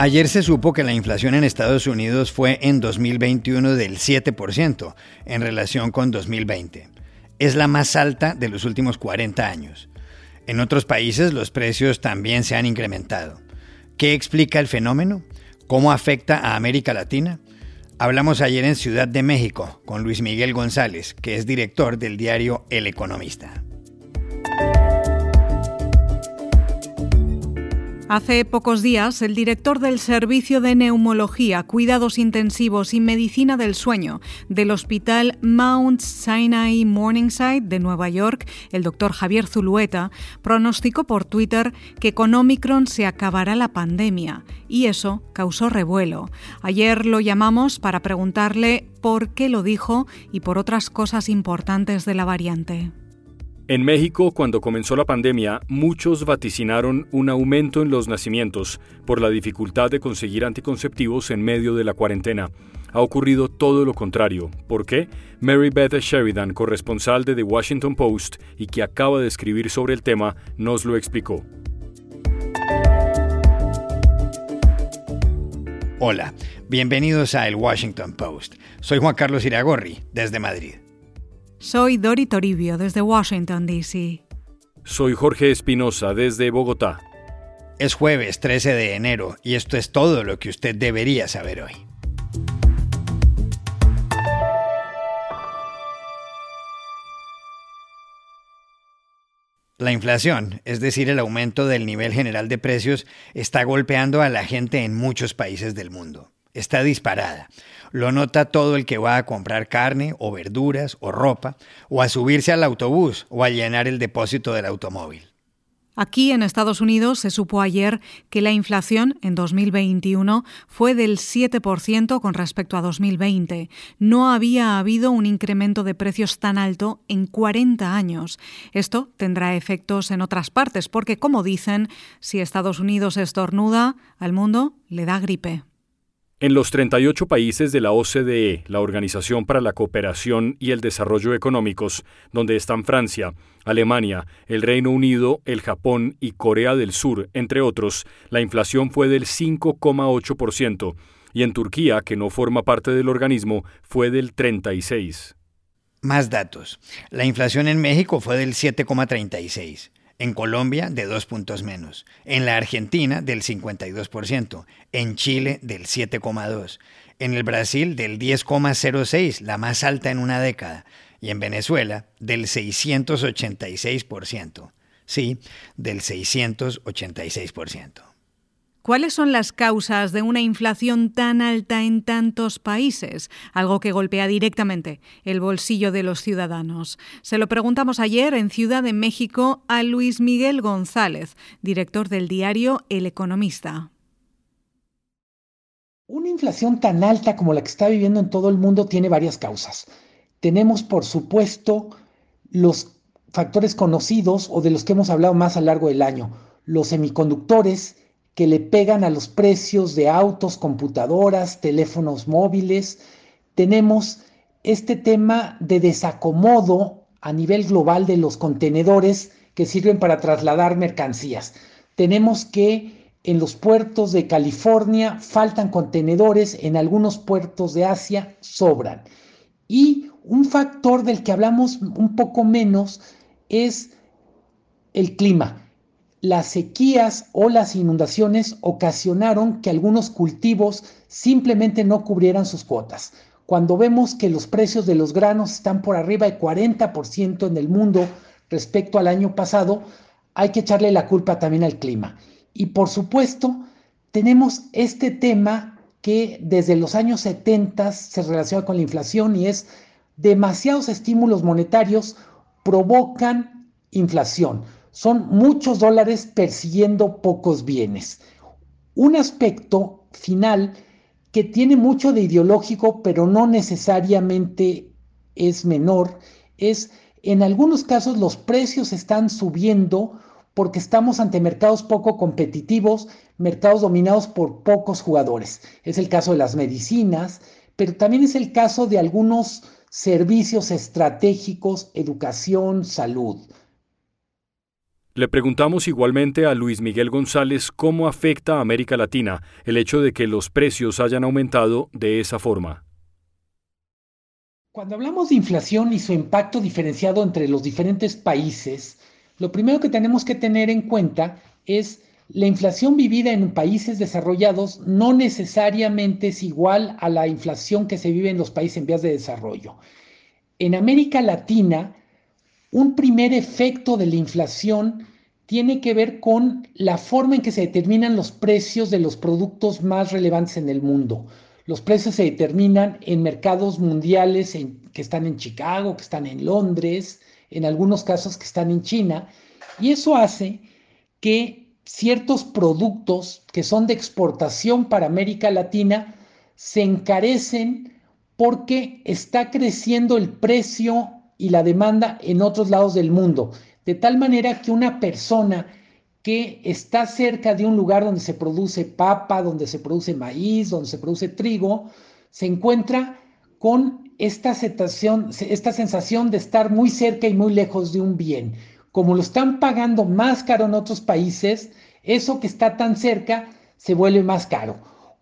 Ayer se supo que la inflación en Estados Unidos fue en 2021 del 7% en relación con 2020. Es la más alta de los últimos 40 años. En otros países los precios también se han incrementado. ¿Qué explica el fenómeno? ¿Cómo afecta a América Latina? Hablamos ayer en Ciudad de México con Luis Miguel González, que es director del diario El Economista. Hace pocos días, el director del Servicio de Neumología, Cuidados Intensivos y Medicina del Sueño del Hospital Mount Sinai Morningside de Nueva York, el doctor Javier Zulueta, pronosticó por Twitter que con Omicron se acabará la pandemia y eso causó revuelo. Ayer lo llamamos para preguntarle por qué lo dijo y por otras cosas importantes de la variante. En México, cuando comenzó la pandemia, muchos vaticinaron un aumento en los nacimientos por la dificultad de conseguir anticonceptivos en medio de la cuarentena. Ha ocurrido todo lo contrario. ¿Por qué? Mary Beth Sheridan, corresponsal de The Washington Post y que acaba de escribir sobre el tema, nos lo explicó. Hola, bienvenidos a El Washington Post. Soy Juan Carlos Iragorri, desde Madrid. Soy Dori Toribio desde Washington, D.C. Soy Jorge Espinosa desde Bogotá. Es jueves 13 de enero y esto es todo lo que usted debería saber hoy. La inflación, es decir, el aumento del nivel general de precios, está golpeando a la gente en muchos países del mundo. Está disparada. Lo nota todo el que va a comprar carne o verduras o ropa, o a subirse al autobús o a llenar el depósito del automóvil. Aquí en Estados Unidos se supo ayer que la inflación en 2021 fue del 7% con respecto a 2020. No había habido un incremento de precios tan alto en 40 años. Esto tendrá efectos en otras partes porque, como dicen, si Estados Unidos estornuda, al mundo le da gripe. En los 38 países de la OCDE, la Organización para la Cooperación y el Desarrollo Económicos, donde están Francia, Alemania, el Reino Unido, el Japón y Corea del Sur, entre otros, la inflación fue del 5,8%, y en Turquía, que no forma parte del organismo, fue del 36%. Más datos. La inflación en México fue del 7,36% en Colombia de dos puntos menos, en la Argentina del 52%, en Chile del 7,2%, en el Brasil del 10,06%, la más alta en una década, y en Venezuela del 686%. Sí, del 686%. ¿Cuáles son las causas de una inflación tan alta en tantos países? Algo que golpea directamente el bolsillo de los ciudadanos. Se lo preguntamos ayer en Ciudad de México a Luis Miguel González, director del diario El Economista. Una inflación tan alta como la que está viviendo en todo el mundo tiene varias causas. Tenemos, por supuesto, los factores conocidos o de los que hemos hablado más a lo largo del año, los semiconductores, que le pegan a los precios de autos, computadoras, teléfonos móviles. Tenemos este tema de desacomodo a nivel global de los contenedores que sirven para trasladar mercancías. Tenemos que en los puertos de California faltan contenedores, en algunos puertos de Asia sobran. Y un factor del que hablamos un poco menos es el clima las sequías o las inundaciones ocasionaron que algunos cultivos simplemente no cubrieran sus cuotas. Cuando vemos que los precios de los granos están por arriba de 40% en el mundo respecto al año pasado, hay que echarle la culpa también al clima. Y por supuesto, tenemos este tema que desde los años 70 se relaciona con la inflación y es demasiados estímulos monetarios provocan inflación son muchos dólares persiguiendo pocos bienes. Un aspecto final que tiene mucho de ideológico, pero no necesariamente es menor, es en algunos casos los precios están subiendo porque estamos ante mercados poco competitivos, mercados dominados por pocos jugadores. Es el caso de las medicinas, pero también es el caso de algunos servicios estratégicos, educación, salud. Le preguntamos igualmente a Luis Miguel González cómo afecta a América Latina el hecho de que los precios hayan aumentado de esa forma. Cuando hablamos de inflación y su impacto diferenciado entre los diferentes países, lo primero que tenemos que tener en cuenta es la inflación vivida en países desarrollados no necesariamente es igual a la inflación que se vive en los países en vías de desarrollo. En América Latina, un primer efecto de la inflación tiene que ver con la forma en que se determinan los precios de los productos más relevantes en el mundo. Los precios se determinan en mercados mundiales que están en Chicago, que están en Londres, en algunos casos que están en China, y eso hace que ciertos productos que son de exportación para América Latina se encarecen porque está creciendo el precio y la demanda en otros lados del mundo. De tal manera que una persona que está cerca de un lugar donde se produce papa, donde se produce maíz, donde se produce trigo, se encuentra con esta sensación, esta sensación de estar muy cerca y muy lejos de un bien. Como lo están pagando más caro en otros países, eso que está tan cerca se vuelve más caro.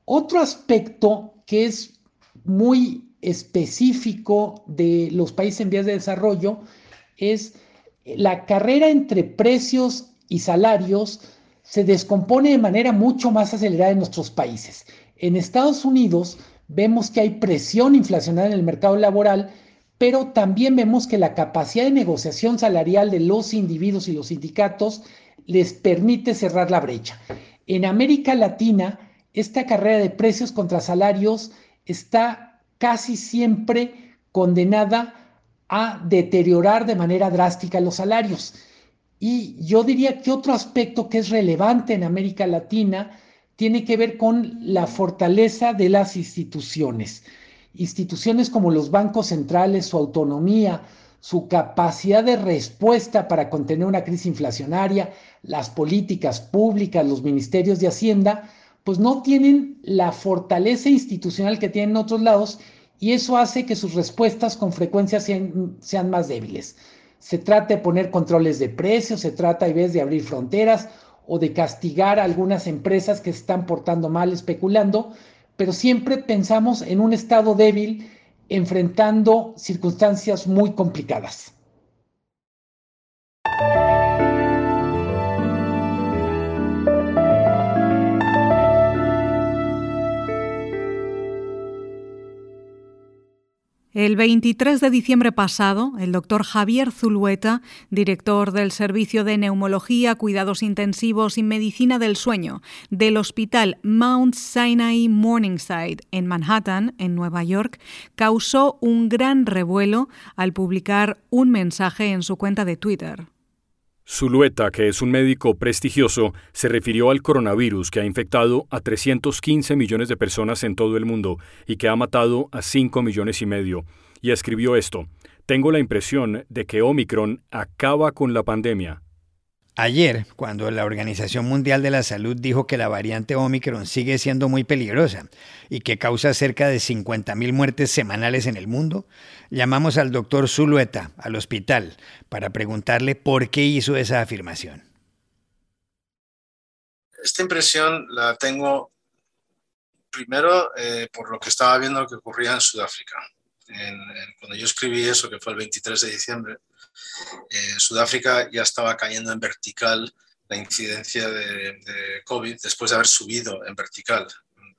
Otro aspecto que es muy específico de los países en vías de desarrollo es la carrera entre precios y salarios se descompone de manera mucho más acelerada en nuestros países. En Estados Unidos vemos que hay presión inflacionaria en el mercado laboral, pero también vemos que la capacidad de negociación salarial de los individuos y los sindicatos les permite cerrar la brecha. En América Latina, esta carrera de precios contra salarios está casi siempre condenada a deteriorar de manera drástica los salarios. Y yo diría que otro aspecto que es relevante en América Latina tiene que ver con la fortaleza de las instituciones. Instituciones como los bancos centrales, su autonomía, su capacidad de respuesta para contener una crisis inflacionaria, las políticas públicas, los ministerios de Hacienda, pues no tienen la fortaleza institucional que tienen en otros lados y eso hace que sus respuestas con frecuencia sean, sean más débiles. Se trata de poner controles de precios, se trata a veces de abrir fronteras o de castigar a algunas empresas que se están portando mal especulando, pero siempre pensamos en un estado débil enfrentando circunstancias muy complicadas. El 23 de diciembre pasado, el doctor Javier Zulueta, director del Servicio de Neumología, Cuidados Intensivos y Medicina del Sueño del Hospital Mount Sinai Morningside en Manhattan, en Nueva York, causó un gran revuelo al publicar un mensaje en su cuenta de Twitter. Zulueta, que es un médico prestigioso, se refirió al coronavirus que ha infectado a 315 millones de personas en todo el mundo y que ha matado a 5 millones y medio, y escribió esto, Tengo la impresión de que Omicron acaba con la pandemia. Ayer, cuando la Organización Mundial de la Salud dijo que la variante Omicron sigue siendo muy peligrosa y que causa cerca de 50.000 muertes semanales en el mundo, llamamos al doctor Zulueta al hospital para preguntarle por qué hizo esa afirmación. Esta impresión la tengo primero eh, por lo que estaba viendo que ocurría en Sudáfrica. cuando yo escribí eso, que fue el 23 de diciembre, en Sudáfrica ya estaba cayendo en vertical la incidencia de, COVID después de haber subido en vertical.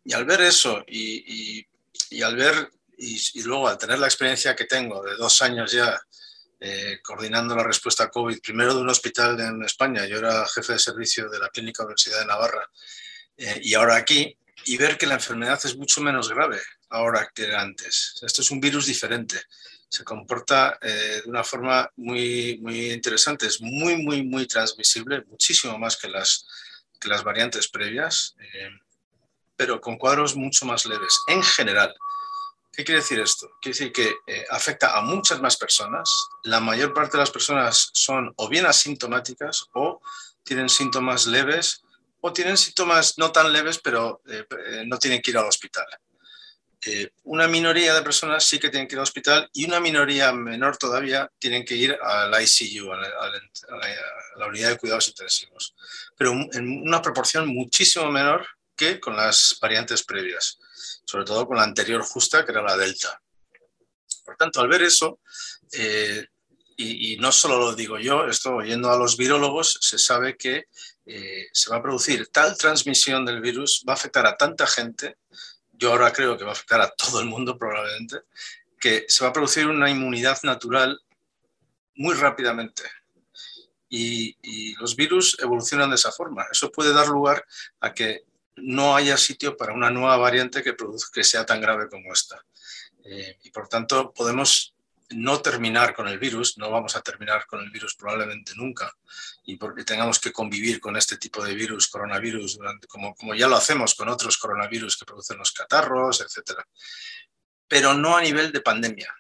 Y al ver eso y, al ver y, luego al tener la experiencia que tengo de dos años ya eh, coordinando la respuesta a COVID, primero de un hospital en España, yo era jefe de servicio de la Clínica Universidad de Navarra, eh, y ahora aquí, y ver que la enfermedad es mucho menos grave ahora que antes. Esto es un virus diferente se comporta eh, de una forma muy, muy interesante. Es muy, muy, muy transmisible, muchísimo más que las, que las variantes previas, eh, pero con cuadros mucho más leves en general. ¿Qué quiere decir esto? Quiere decir que eh, afecta a muchas más personas. La mayor parte de las personas son o bien asintomáticas o tienen síntomas leves o tienen síntomas no tan leves, pero no tienen que ir al hospital. Eh, una minoría de personas sí que tienen que ir al hospital y una minoría menor todavía tienen que ir al ICU, a la, unidad de cuidados intensivos, pero en una proporción muchísimo menor que con las variantes previas, sobre todo con la anterior justa, que era la Delta. Por tanto, al ver eso, eh, y, no solo lo digo yo, esto oyendo a los virólogos, se sabe que eh, se va a producir tal transmisión del virus, va a afectar a tanta gente yo ahora creo que va a afectar a todo el mundo probablemente, que se va a producir una inmunidad natural muy rápidamente. Y, los virus evolucionan de esa forma. Eso puede dar lugar a que no haya sitio para una nueva variante que, produzca, que sea tan grave como esta. Eh, y por tanto, podemos no terminar con el virus, no vamos a terminar con el virus probablemente nunca, y porque tengamos que convivir con este tipo de virus, coronavirus, como, como ya lo hacemos con otros coronavirus que producen los catarros, etc. Pero no a nivel de pandemia.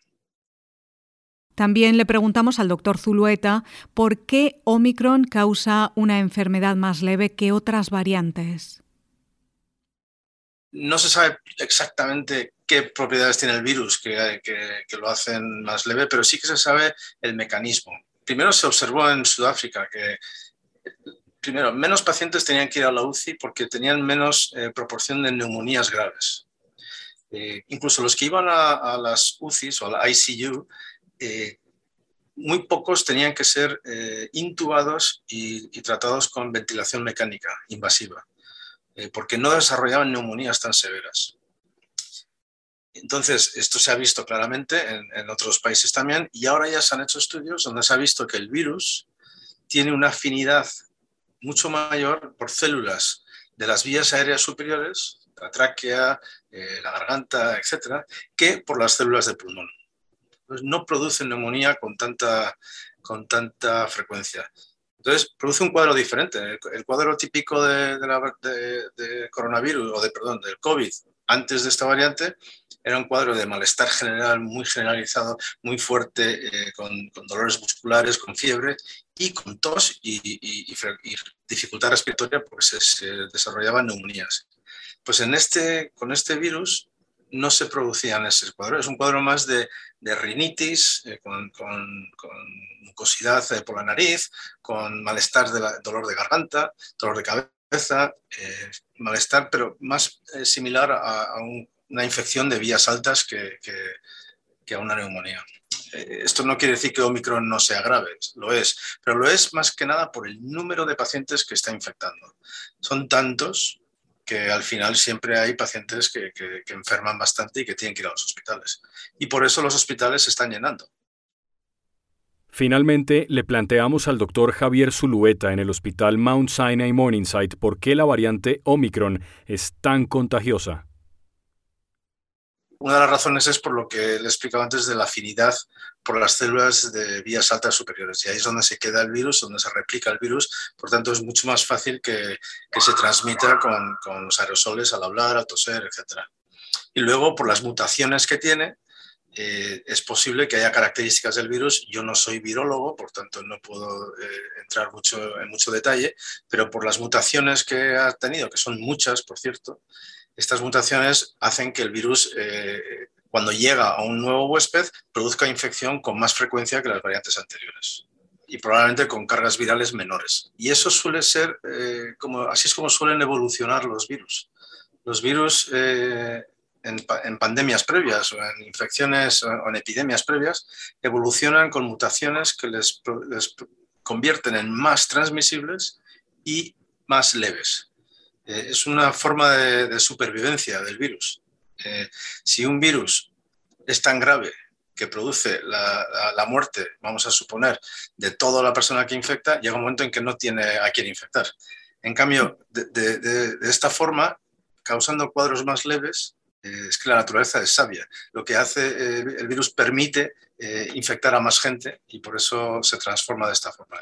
También le preguntamos al doctor Zulueta por qué Omicron causa una enfermedad más leve que otras variantes. No se sabe exactamente qué propiedades tiene el virus que, lo hacen más leve, pero sí que se sabe el mecanismo. Primero se observó en Sudáfrica que primero, menos pacientes tenían que ir a la UCI porque tenían menos eh, proporción de neumonías graves. Eh, incluso los que iban a, las UCIs o a la ICU, eh, muy pocos tenían que ser intubados y, tratados con ventilación mecánica invasiva, porque no desarrollaban neumonías tan severas. Entonces, esto se ha visto claramente en, otros países también y ahora ya se han hecho estudios donde se ha visto que el virus tiene una afinidad mucho mayor por células de las vías aéreas superiores, la tráquea, eh, la garganta, etcétera, que por las células de pulmón. no producen neumonía con tanta, con tanta frecuencia. Entonces, produce un cuadro diferente. El, cuadro típico de, coronavirus, o de, perdón, del COVID, antes de esta variante, era un cuadro de malestar general muy generalizado, muy fuerte, eh, con, dolores musculares, con fiebre y con tos y, dificultad respiratoria porque se, desarrollaban neumonías. Pues en este, con este virus no se producían ese cuadro, es un cuadro más de, rinitis, eh, con, mucosidad eh, por la nariz, con malestar de dolor de garganta, dolor de cabeza, malestar, pero más similar a un una infección de vías altas que, a una neumonía. Eh, esto no quiere decir que Omicron no sea grave, lo es, pero lo es más que nada por el número de pacientes que está infectando. Son tantos que al final siempre hay pacientes que, enferman bastante y que tienen que ir a los hospitales. Y por eso los hospitales se están llenando. Finalmente, le planteamos al doctor Javier Zulueta en el hospital Mount Sinai Morningside por qué la variante Omicron es tan contagiosa. Una de las razones es por lo que le he explicado antes de la afinidad por las células de vías altas superiores. Y ahí es donde se queda el virus, donde se replica el virus. Por tanto, es mucho más fácil que, se transmita con, los aerosoles al hablar, al toser, etc. Y luego, por las mutaciones que tiene, eh, es posible que haya características del virus. Yo no soy virólogo, por tanto no puedo eh, entrar mucho, en mucho detalle, pero por las mutaciones que ha tenido, que son muchas, por cierto, estas mutaciones hacen que el virus, eh, cuando llega a un nuevo huésped, produzca infección con más frecuencia que las variantes anteriores y probablemente con cargas virales menores. Y eso suele ser, eh, como, así es como suelen evolucionar los virus. Los virus eh, en, pandemias previas o en infecciones o en epidemias previas evolucionan con mutaciones que les, les convierten en más transmisibles y más leves. Eh, es una forma de, supervivencia del virus. Eh, si un virus es tan grave que produce la, muerte, vamos a suponer, de toda la persona que infecta, llega un momento en que no tiene a quién infectar. En cambio, de, esta forma, causando cuadros más leves, eh, es que la naturaleza es sabia. Lo que hace el virus permite infectar a más gente y por eso se transforma de esta forma.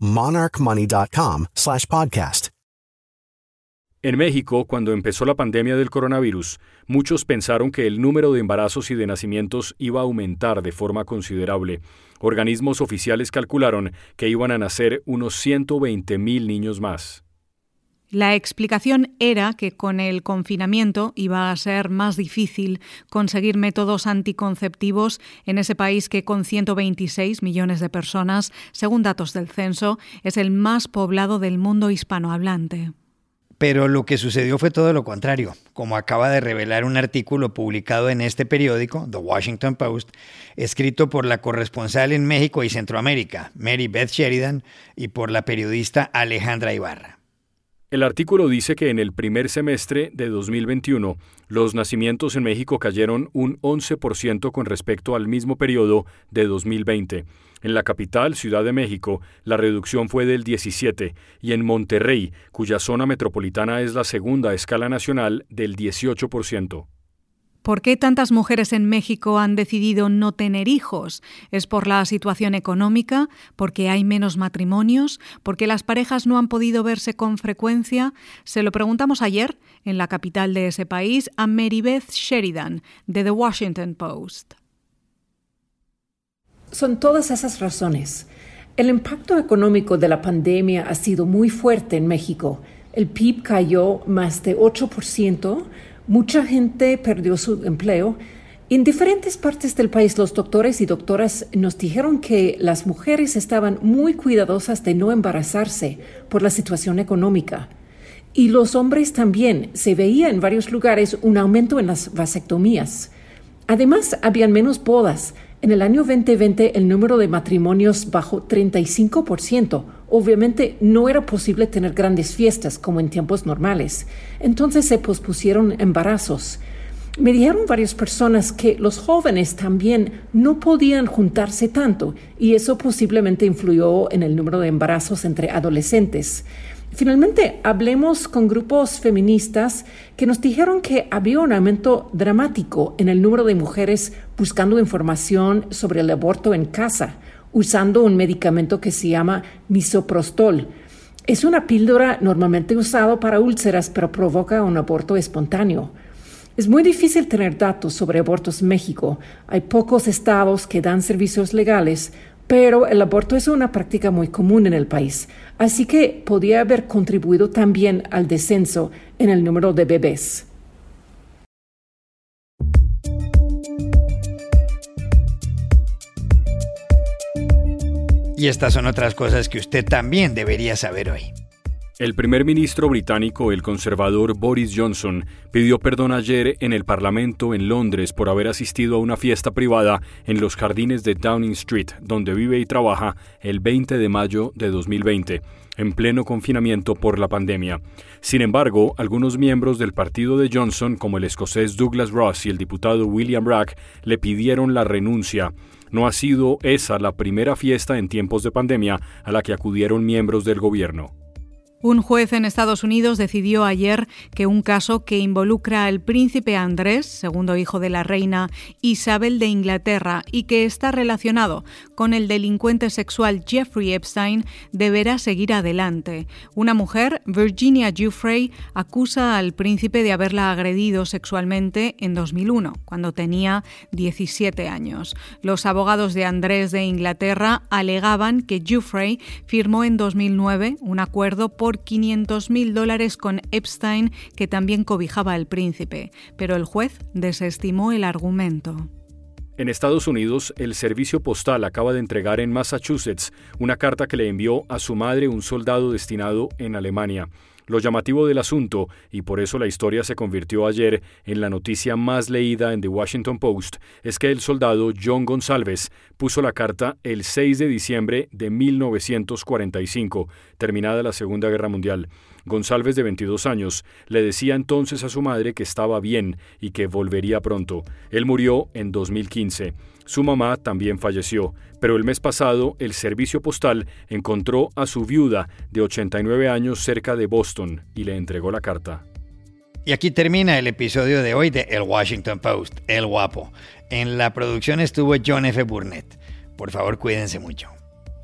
monarchmoney.com slash podcast. En México, cuando empezó la pandemia del coronavirus, muchos pensaron que el número de embarazos y de nacimientos iba a aumentar de forma considerable. Organismos oficiales calcularon que iban a nacer unos 120 mil niños más. La explicación era que con el confinamiento iba a ser más difícil conseguir métodos anticonceptivos en ese país que con 126 millones de personas, según datos del censo, es el más poblado del mundo hispanohablante. Pero lo que sucedió fue todo lo contrario, como acaba de revelar un artículo publicado en este periódico, The Washington Post, escrito por la corresponsal en México y Centroamérica, Mary Beth Sheridan, y por la periodista Alejandra Ibarra. El artículo dice que en el primer semestre de 2021 los nacimientos en México cayeron un 11% con respecto al mismo periodo de 2020. En la capital, Ciudad de México, la reducción fue del 17 y en Monterrey, cuya zona metropolitana es la segunda a escala nacional, del 18%. ¿Por qué tantas mujeres en México han decidido no tener hijos? ¿Es por la situación económica? ¿Porque hay menos matrimonios? ¿Porque las parejas no han podido verse con frecuencia? Se lo preguntamos ayer, en la capital de ese país, a Mary Beth Sheridan, de The Washington Post. Son todas esas razones. El impacto económico de la pandemia ha sido muy fuerte en México. El PIB cayó más de 8%, Mucha gente perdió su empleo. En diferentes partes del país los doctores y doctoras nos dijeron que las mujeres estaban muy cuidadosas de no embarazarse por la situación económica. Y los hombres también. Se veía en varios lugares un aumento en las vasectomías. Además, habían menos bodas. En el año 2020 el número de matrimonios bajó 35%, Obviamente no era posible tener grandes fiestas como en tiempos normales, entonces se pospusieron embarazos. Me dijeron varias personas que los jóvenes también no podían juntarse tanto y eso posiblemente influyó en el número de embarazos entre adolescentes. Finalmente, hablemos con grupos feministas que nos dijeron que había un aumento dramático en el número de mujeres buscando información sobre el aborto en casa usando un medicamento que se llama misoprostol. Es una píldora normalmente usada para úlceras, pero provoca un aborto espontáneo. Es muy difícil tener datos sobre abortos en México. Hay pocos estados que dan servicios legales, pero el aborto es una práctica muy común en el país, así que podría haber contribuido también al descenso en el número de bebés. Y estas son otras cosas que usted también debería saber hoy. El primer ministro británico, el conservador Boris Johnson, pidió perdón ayer en el Parlamento en Londres por haber asistido a una fiesta privada en los jardines de Downing Street, donde vive y trabaja, el 20 de mayo de 2020, en pleno confinamiento por la pandemia. Sin embargo, algunos miembros del partido de Johnson, como el escocés Douglas Ross y el diputado William Bragg, le pidieron la renuncia. No ha sido esa la primera fiesta en tiempos de pandemia a la que acudieron miembros del gobierno. Un juez en Estados Unidos decidió ayer que un caso que involucra al príncipe Andrés, segundo hijo de la reina Isabel de Inglaterra, y que está relacionado con el delincuente sexual Jeffrey Epstein, deberá seguir adelante. Una mujer, Virginia Giuffre, acusa al príncipe de haberla agredido sexualmente en 2001, cuando tenía 17 años. Los abogados de Andrés de Inglaterra alegaban que Giuffre firmó en 2009 un acuerdo por por 500.000 dólares con Epstein, que también cobijaba al príncipe, pero el juez desestimó el argumento. En Estados Unidos, el servicio postal acaba de entregar en Massachusetts una carta que le envió a su madre un soldado destinado en Alemania. Lo llamativo del asunto, y por eso la historia se convirtió ayer en la noticia más leída en The Washington Post, es que el soldado John González puso la carta el 6 de diciembre de 1945, terminada la Segunda Guerra Mundial. González, de 22 años, le decía entonces a su madre que estaba bien y que volvería pronto. Él murió en 2015. Su mamá también falleció, pero el mes pasado el servicio postal encontró a su viuda de 89 años cerca de Boston y le entregó la carta. Y aquí termina el episodio de hoy de El Washington Post, El Guapo. En la producción estuvo John F. Burnett. Por favor, cuídense mucho.